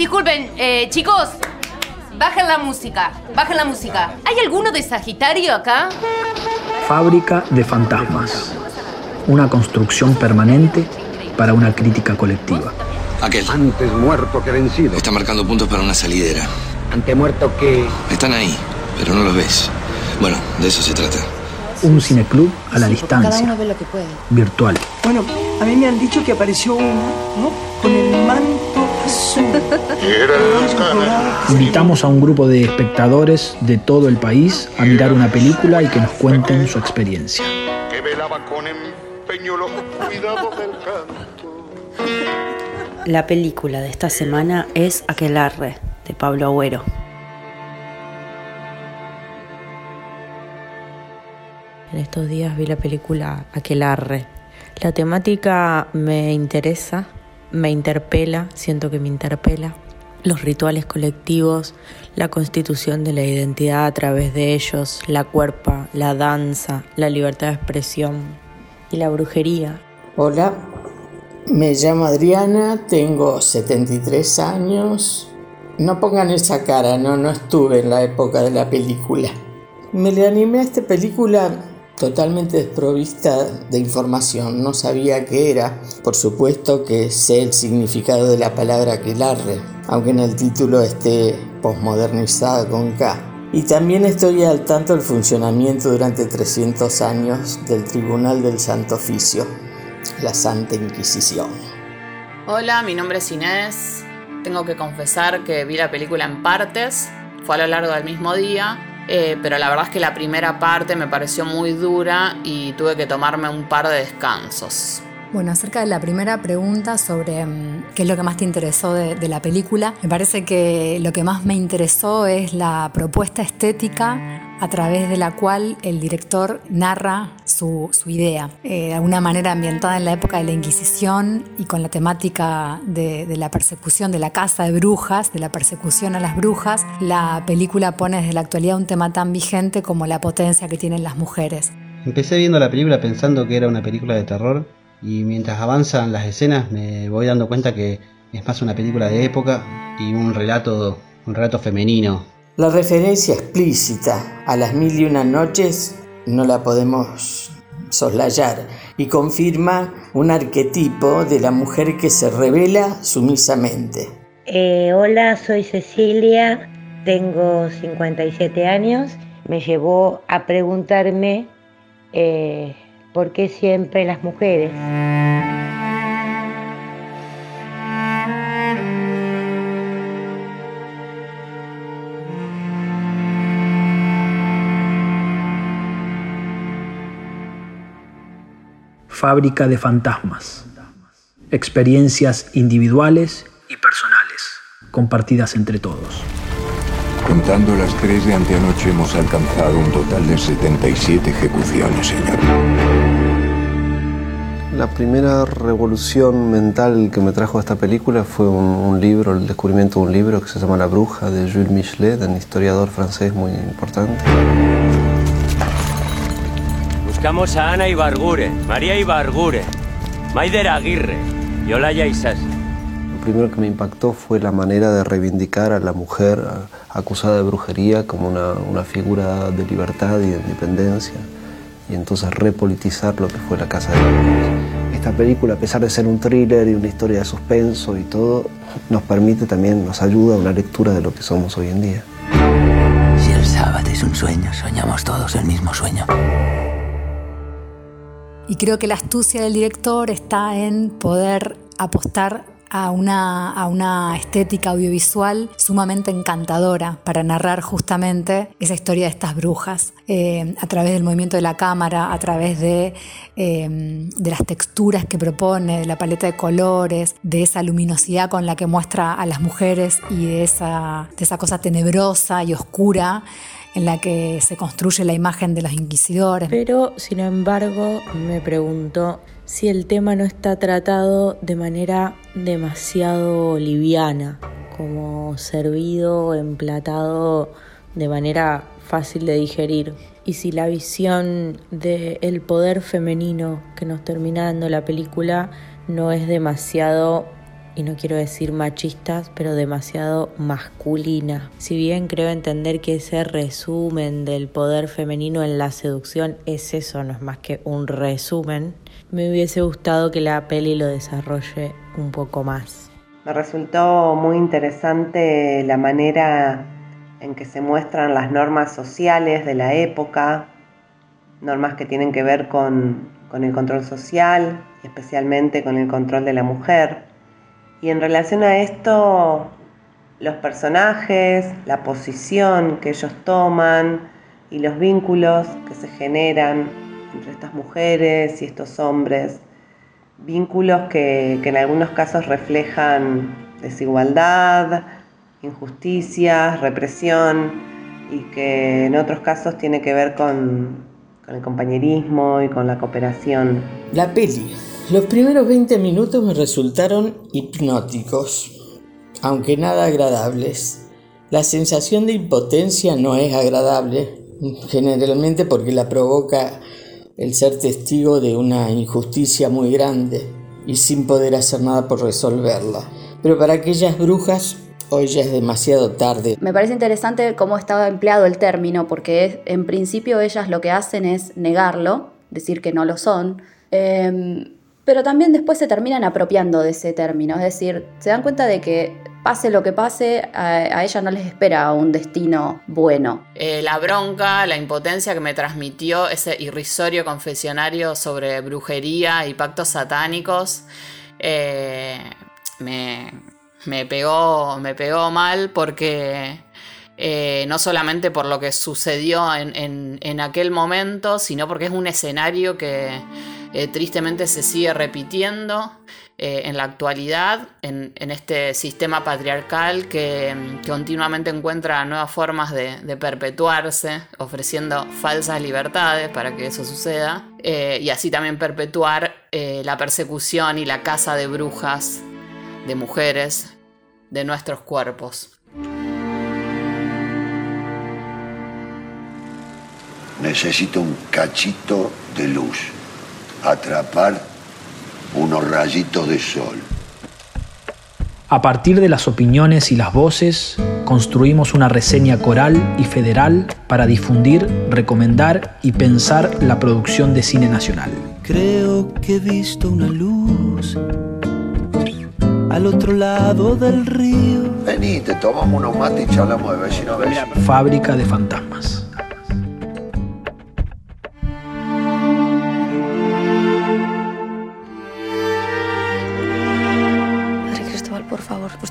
Disculpen, eh, chicos, bajen la música, bajen la música. ¿Hay alguno de Sagitario acá? Fábrica de fantasmas. Una construcción permanente para una crítica colectiva. Aquel. Antes muerto que vencido. Está marcando puntos para una salidera. Ante muerto que... Están ahí, pero no los ves. Bueno, de eso se trata. Un cineclub a la distancia. Cada uno ve lo que puede. Virtual. Bueno, a mí me han dicho que apareció uno, ¿no? Con el manto. Invitamos a un grupo de espectadores de todo el país a mirar una película y que nos cuenten su experiencia. que velaba con empeño los cuidados del canto. La película de esta semana es Aquelarre, de Pablo Agüero. En estos días vi la película Aquelarre. La temática me interesa, me interpela, siento que me interpela. Los rituales colectivos, la constitución de la identidad a través de ellos, la cuerpa, la danza, la libertad de expresión y la brujería. Hola, me llamo Adriana, tengo 73 años. No pongan esa cara, no, no estuve en la época de la película. Me le animé a esta película totalmente desprovista de información, no sabía qué era. Por supuesto que sé el significado de la palabra aquelarre, aunque en el título esté posmodernizada con K. Y también estoy al tanto del funcionamiento durante 300 años del Tribunal del Santo Oficio, la Santa Inquisición. Hola, mi nombre es Inés. Tengo que confesar que vi la película en partes, fue a lo largo del mismo día, eh, pero la verdad es que la primera parte me pareció muy dura y tuve que tomarme un par de descansos. Bueno, acerca de la primera pregunta sobre mm, qué es lo que más te interesó de, de la película, me parece que lo que más me interesó es la propuesta estética a través de la cual el director narra su, su idea, eh, de alguna manera ambientada en la época de la Inquisición y con la temática de, la persecución de la casa de brujas, de la persecución a las brujas, la película pone desde la actualidad un tema tan vigente como la potencia que tienen las mujeres. Empecé viendo la película pensando que era una película de terror y mientras avanzan las escenas me voy dando cuenta que es más una película de época y un relato, un relato femenino. La referencia explícita a las mil y una noches no la podemos soslayar y confirma un arquetipo de la mujer que se revela sumisamente. Eh, hola, soy Cecilia, tengo 57 años. Me llevó a preguntarme eh, por qué siempre las mujeres. Fábrica de fantasmas. Experiencias individuales y personales, compartidas entre todos. Contando las tres de anteanoche hemos alcanzado un total de 77 ejecuciones, señor. La primera revolución mental que me trajo esta película fue un, un, libro, el descubrimiento de un libro que se llama La Bruja de Jules Michelet, un historiador francés muy importante. Buscamos a Ana Ibargure, María Ibargure, Maider Aguirre y Olaya Isas. Lo primero que me impactó fue la manera de reivindicar a la mujer acusada de brujería como una, una figura de libertad y de independencia y entonces repolitizar lo que fue la Casa de Brujas. Esta película, a pesar de ser un thriller y una historia de suspenso y todo, nos permite también, nos ayuda a una lectura de lo que somos hoy en día. Si el sábado es un sueño, soñamos todos el mismo sueño. Y creo que la astucia del director está en poder apostar a una, a una, estética audiovisual sumamente encantadora para narrar justamente esa historia de estas brujas, eh, a través del movimiento de la cámara, a través de, eh, de, las texturas que propone, de la paleta de colores, de esa luminosidad con la que muestra a las mujeres y de esa, de esa cosa tenebrosa y oscura en la que se construye la imagen de los inquisidores. Pero, sin embargo, me pregunto si el tema no está tratado de manera demasiado liviana, como servido, emplatado de manera fácil de digerir. Y si la visión del poder femenino que nos termina dando la película no es demasiado y no quiero decir machistas, pero demasiado masculinas. Si bien creo entender que ese resumen del poder femenino en la seducción es eso, no es más que un resumen, me hubiese gustado que la peli lo desarrolle un poco más. Me resultó muy interesante la manera en que se muestran las normas sociales de la época, normas que tienen que ver con, con el control social especialmente con el control de la mujer. Y en relación a esto, los personajes, la posición que ellos toman y los vínculos que se generan entre estas mujeres y estos hombres, vínculos que, en algunos casos reflejan desigualdad, injusticias, represión y que en otros casos tiene que ver con, con el compañerismo y con la cooperación. La peli. Los primeros 20 minutos me resultaron hipnóticos, aunque nada agradables. La sensación de impotencia no es agradable, generalmente porque la provoca el ser testigo de una injusticia muy grande y sin poder hacer nada por resolverla. Pero para aquellas brujas hoy ya es demasiado tarde. Me parece interesante cómo estaba empleado el término, porque en principio ellas lo que hacen es negarlo, decir que no lo son, em, pero también después se terminan apropiando de ese término, es decir, se dan cuenta de que pase lo que pase, a, ella no les espera un destino bueno. Eh, la bronca, la impotencia que me transmitió ese irrisorio confesionario sobre brujería y pactos satánicos, eh, me, me pegó, me pegó mal porque eh, no solamente por lo que sucedió en, aquel momento, sino porque es un escenario que eh, tristemente se sigue repitiendo eh, en la actualidad, en, este sistema patriarcal que, continuamente encuentra nuevas formas de, de, perpetuarse, ofreciendo falsas libertades para que eso suceda, y así también perpetuar la persecución y la caza de brujas de mujeres, de nuestros cuerpos. Necesito un cachito de luz, atrapar unos rayitos de sol. A partir de las opiniones y las voces, construimos una reseña coral y federal para difundir, recomendar y pensar la producción de cine nacional. Creo que he visto una luz al otro lado del río. Vení, te tomamos unos mates y charlamos de vecino a vecino. Fábrica de fantasmas.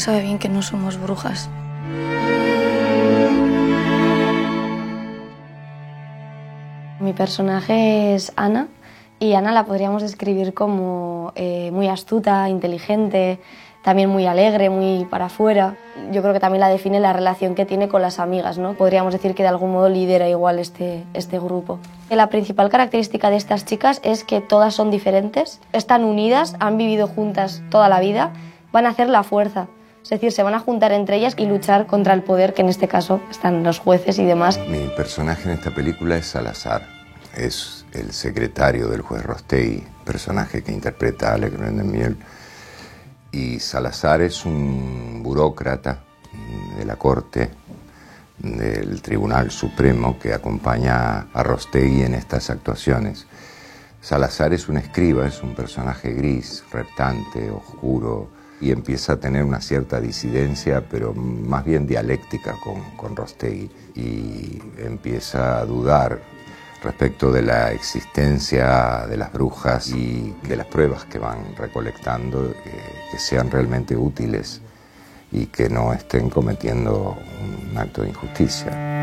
Sabe bien que no somos brujas. Mi personaje es Ana y Ana la podríamos describir como eh, muy astuta, inteligente, también muy alegre, muy para afuera. Yo creo que también la define la relación que tiene con las amigas, ¿no? Podríamos decir que de algún modo lidera igual este, este grupo. La principal característica de estas chicas es que todas son diferentes, están unidas, han vivido juntas toda la vida, van a hacer la fuerza. Es decir, se van a juntar entre ellas y luchar contra el poder, que en este caso están los jueces y demás. Mi personaje en esta película es Salazar. Es el secretario del juez Rostey, personaje que interpreta Alec Miel. Y Salazar es un burócrata de la corte del Tribunal Supremo que acompaña a Rostegui en estas actuaciones. Salazar es un escriba, es un personaje gris, reptante, oscuro, y empieza a tener una cierta disidencia, pero más bien dialéctica con, con Rostegui, y empieza a dudar respecto de la existencia de las brujas y de las pruebas que van recolectando, que sean realmente útiles y que no estén cometiendo un acto de injusticia.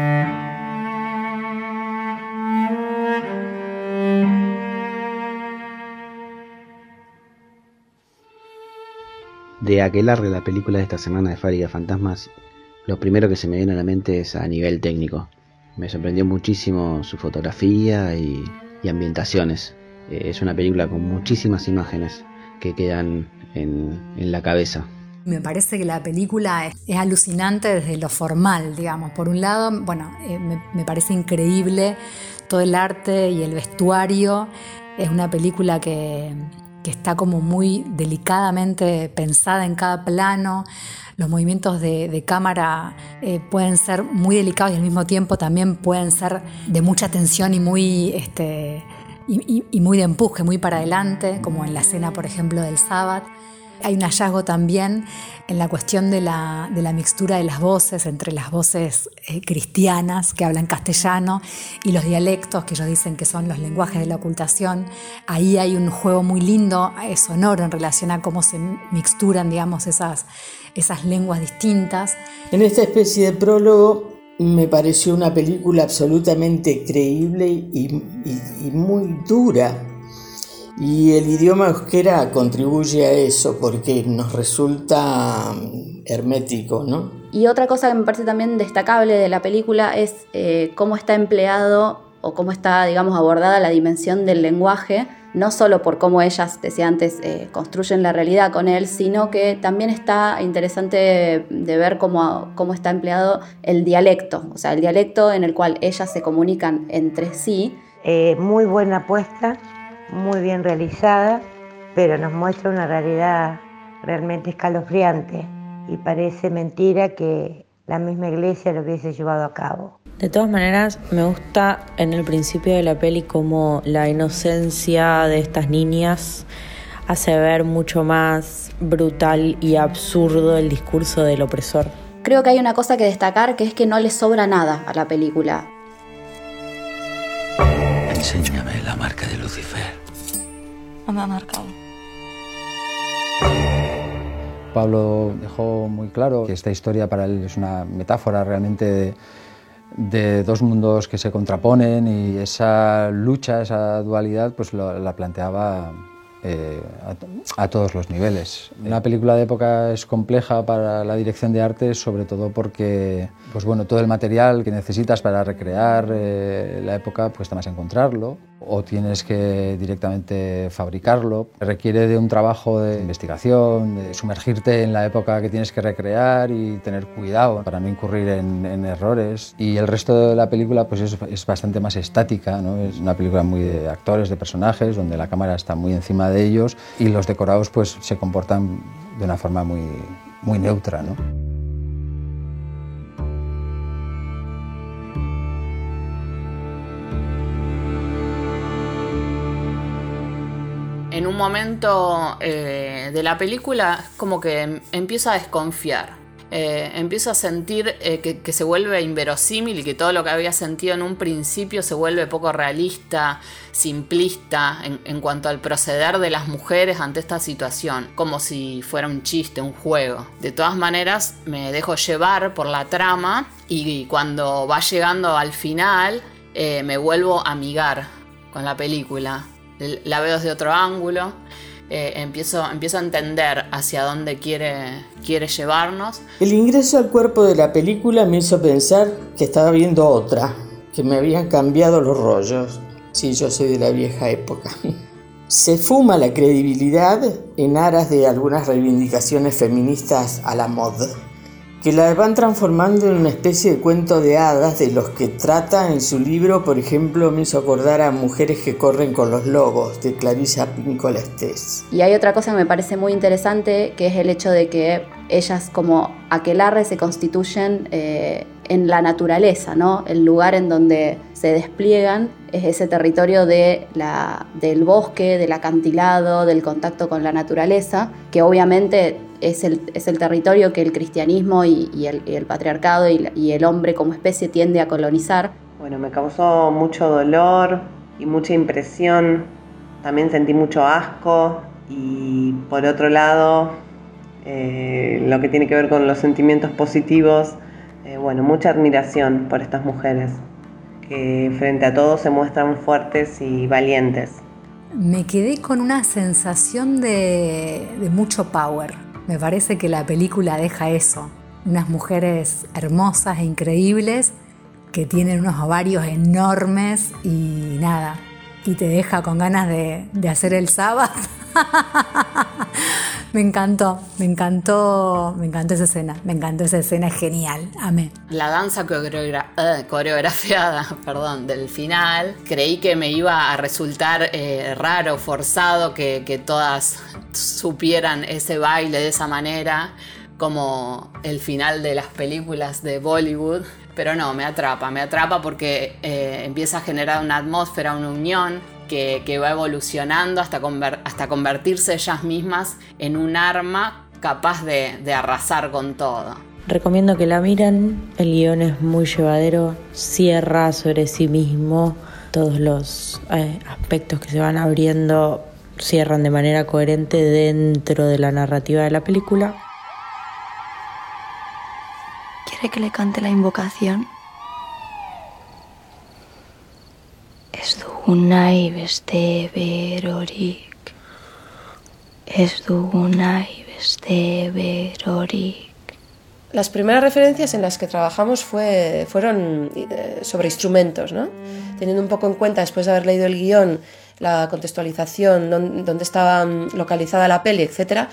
De Aquelarre, la película de esta semana de Fábrica Fantasmas, lo primero que se me viene a la mente es a nivel técnico. Me sorprendió muchísimo su fotografía y, ambientaciones. Eh, es una película con muchísimas imágenes que quedan en, la cabeza. Me parece que la película es, alucinante desde lo formal, digamos. Por un lado, bueno, eh, me, parece increíble todo el arte y el vestuario. Es una película que, que está como muy delicadamente pensada en cada plano. Los movimientos de, cámara eh, pueden ser muy delicados y al mismo tiempo también pueden ser de mucha tensión y muy, este, y, muy de empuje, muy para adelante, como en la escena, por ejemplo, del sábado. Hay un hallazgo también en la cuestión de la, mixtura de las voces, entre las voces eh, cristianas que hablan castellano y los dialectos que ellos dicen que son los lenguajes de la ocultación. Ahí hay un juego muy lindo, sonoro, en relación a cómo se mixturan, digamos, esas, esas lenguas distintas. En esta especie de prólogo me pareció una película absolutamente creíble y muy dura y el idioma euskera contribuye a eso porque nos resulta mm, hermético, ¿no? Y otra cosa que me parece también destacable de la película es eh, cómo está empleado o cómo está, digamos, abordada la dimensión del lenguaje, no solo por cómo ellas, decía antes, eh, construyen la realidad con él, sino que también está interesante de ver cómo, cómo está empleado el dialecto, o sea, el dialecto en el cual ellas se comunican entre sí. Eh, muy buena apuesta muy bien realizada, pero nos muestra una realidad realmente escalofriante y parece mentira que la misma iglesia lo hubiese llevado a cabo. De todas maneras, me gusta en el principio de la peli como la inocencia de estas niñas hace ver mucho más brutal y absurdo el discurso del opresor. Creo que hay una cosa que destacar que es que no le sobra nada a la película. No me ha marcado. Pablo dejó muy claro que esta historia para él es una metáfora realmente de, dos mundos que se contraponen y esa lucha, esa dualidad, pues la planteaba eh, a, todos los niveles. Una película de época es compleja para la dirección de arte, sobre todo porque pues bueno, todo el material que necesitas para recrear eh, la época pues más encontrarlo o tienes que directamente fabricarlo. Requiere de un trabajo de investigación, de sumergirte en la época que tienes que recrear y tener cuidado para no incurrir en, errores. Y el resto de la película pues es, es bastante más estática, ¿no? es una película muy de actores, de personajes, donde la cámara está muy encima de ellos y los decorados pues se comportan de una forma muy, muy neutra. ¿no? En un momento eh, de la película como que empiezo a desconfiar. Eh, empiezo a sentir eh, que, se vuelve inverosímil y que todo lo que había sentido en un principio se vuelve poco realista, simplista en, cuanto al proceder de las mujeres ante esta situación, como si fuera un chiste, un juego. De todas maneras, me dejo llevar por la trama y cuando va llegando al final, me vuelvo a amigar con la película la veo desde otro ángulo, eh, empiezo, empiezo a entender hacia dónde quiere, quiere llevarnos. El ingreso al cuerpo de la película me hizo pensar que estaba viendo otra, que me habían cambiado los rollos. Sí, yo soy de la vieja época. Se fuma la credibilidad en aras de algunas reivindicaciones feministas a la moda que la van transformando en una especie de cuento de hadas de los que trata en su libro, por ejemplo, me hizo acordar a Mujeres que corren con los lobos, de Clarissa Pinkola Estés. Y hay otra cosa que me parece muy interesante, que es el hecho de que ellas como aquelarre se constituyen eh, en la naturaleza, ¿no? El lugar en donde se despliegan es ese territorio de la, del bosque, del acantilado, del contacto con la naturaleza, que obviamente es el, es el territorio que el cristianismo y, el, patriarcado y, el hombre como especie tiende a colonizar. Bueno, me causó mucho dolor y mucha impresión, también sentí mucho asco y por otro lado, eh, lo que tiene que ver con los sentimientos positivos, eh, bueno, mucha admiración por estas mujeres que frente a todo se muestran fuertes y valientes. Me quedé con una sensación de, de mucho power, me parece que la película deja eso, unas mujeres hermosas e increíbles que tienen unos ovarios enormes y nada, y te deja con ganas de, hacer el sábado. Me encantó, me encantó, me encantó esa escena, me encantó esa escena, es genial, amé. La danza eh, coreografiada perdón, del final, creí que me iba a resultar eh, raro, forzado, que todas supieran ese baile de esa manera, como el final de las películas de Bollywood. Pero no, me atrapa, me atrapa porque eh, empieza a generar una atmósfera, una unión que, va evolucionando hasta, conver- hasta convertirse ellas mismas en un arma capaz de, de arrasar con todo. Recomiendo que la miren, el guion es muy llevadero, cierra sobre sí mismo, todos los eh, aspectos que se van abriendo cierran de manera coherente dentro de la narrativa de la película. ¿Quiere que le cante la invocación? Ez dugu nahi beste berorik. Ez dugu nahi beste berorik. Las primeras referencias en las que trabajamos fue, fueron eh, sobre instrumentos, ¿no? teniendo un poco en cuenta, después de haber leído el guion, la contextualización, dónde, estaba mm, localizada la peli, etc.,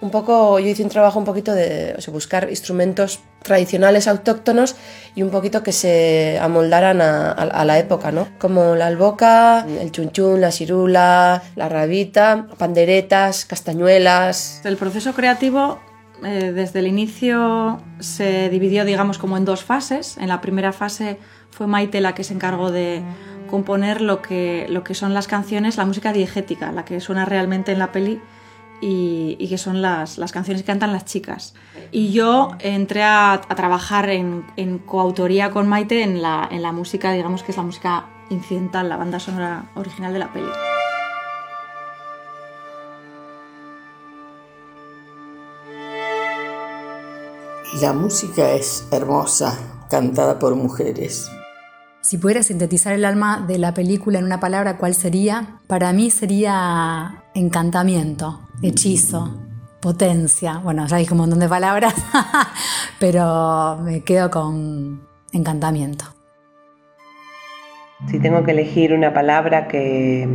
un poco, yo hice un trabajo un poquito de buscar instrumentos tradicionales autóctonos y un poquito que se amoldaran a la época, ¿no? Como la alboca, el chunchún, la cirula, la rabita, panderetas, castañuelas. El proceso creativo eh, desde el inicio se dividió, digamos, como en dos fases. En la primera fase fue Maite la que se encargó de componer lo que, lo que son las canciones, la música diegética, la que suena realmente en la peli y, y que son las, las canciones que cantan las chicas. Y yo entré a, a trabajar en, en coautoría con Maite en la, en la música, digamos que es la música incidental, la banda sonora original de la peli. La música es hermosa, cantada por mujeres. Si pudiera sintetizar el alma de la película en una palabra, ¿cuál sería? Para mí sería encantamiento, hechizo, potencia. Bueno, ya dije un montón de palabras, pero me quedo con encantamiento. Si tengo que elegir una palabra que,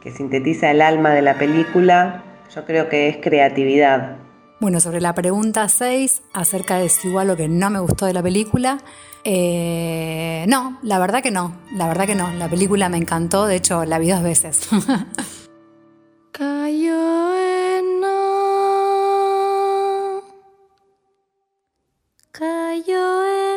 que sintetiza el alma de la película, yo creo que es creatividad. Bueno, sobre la pregunta 6, acerca de si igual lo que no me gustó de la película, eh, no, la verdad que no, la verdad que no. La película me encantó, de hecho la vi dos veces. Cayó joa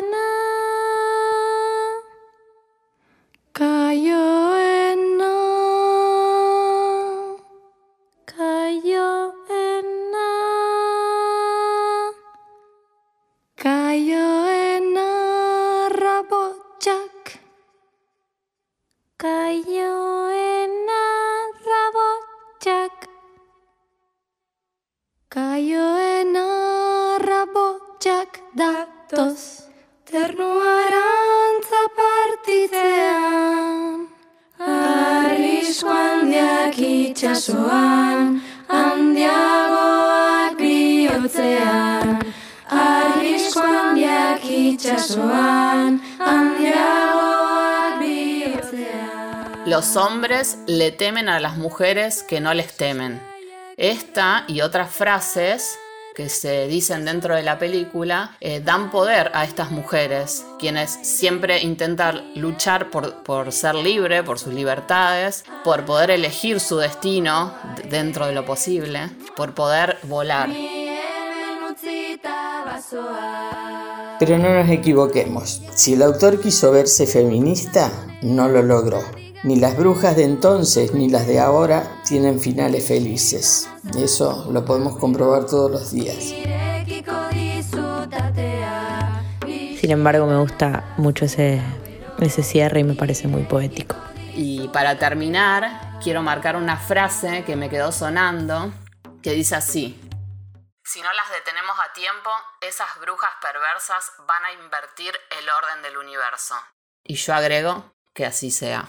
Handiagoak Los hombres le temen a las mujeres que no les temen. Esta y otras frases que se dicen dentro de la película eh, dan poder a estas mujeres, quienes siempre intentan luchar por, por ser libre, por sus libertades, por poder elegir su destino dentro de lo posible, por poder volar. Pero no nos equivoquemos. Si el autor quiso verse feminista, no lo logró. Ni las brujas de entonces ni las de ahora tienen finales felices. Eso lo podemos comprobar todos los días. Sin embargo, me gusta mucho ese, ese cierre y me parece muy poético. Y para terminar, quiero marcar una frase que me quedó sonando, que dice así. Si no las detenemos a tiempo, esas brujas perversas van a invertir el orden del universo. Y yo agrego que así sea.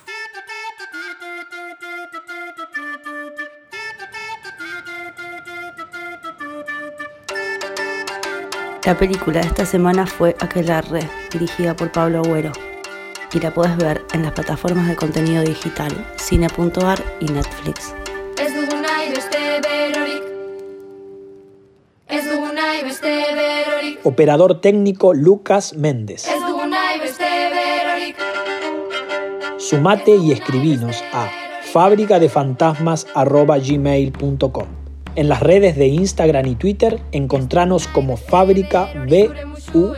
La película de esta semana fue Aquelarre, dirigida por Pablo Agüero. Y la puedes ver en las plataformas de contenido digital, cine.ar y Netflix. Operador técnico Lucas Méndez. Sumate y escribinos a fábricadefantasmas.gmail.com En las redes de Instagram y Twitter encontranos como Fábrica BUH.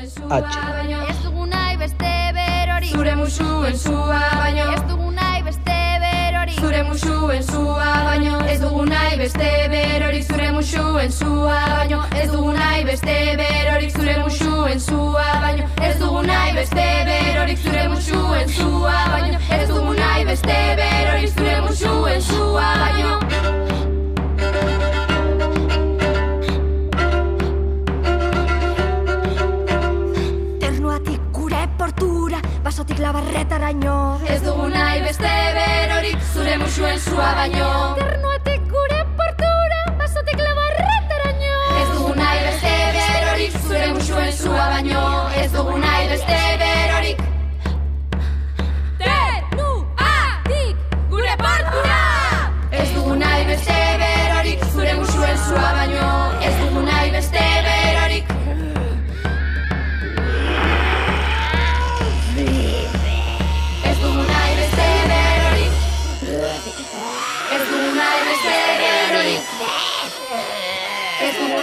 Nahi beste berorik Zure musuen zua baino Ez dugu nahi beste berorik Zure musuen zua baino Ez dugu nahi beste berorik Zure musuen zua baino Ez dugu nahi beste berorik Zure musuen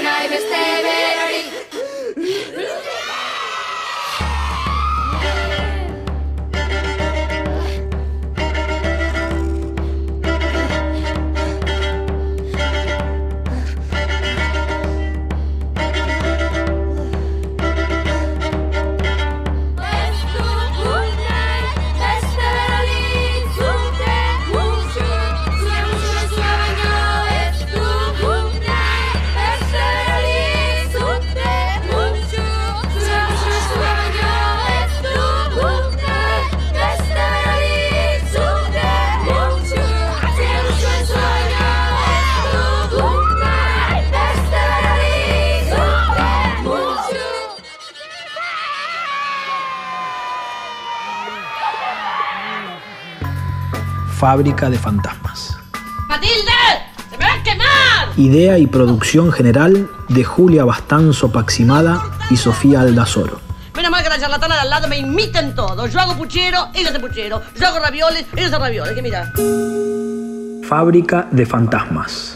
nahi beste berorik Fábrica de Fantasmas. ¡Matilde! ¡Se me va a quemar! Idea y producción general de Julia Bastanzo Paximada y Sofía Aldazoro. Menos mal que la charlatana de al lado me imiten todo. Yo hago puchero, ella hace puchero. Yo hago ravioles, ella hace ravioles. Que mira. Fábrica de Fantasmas.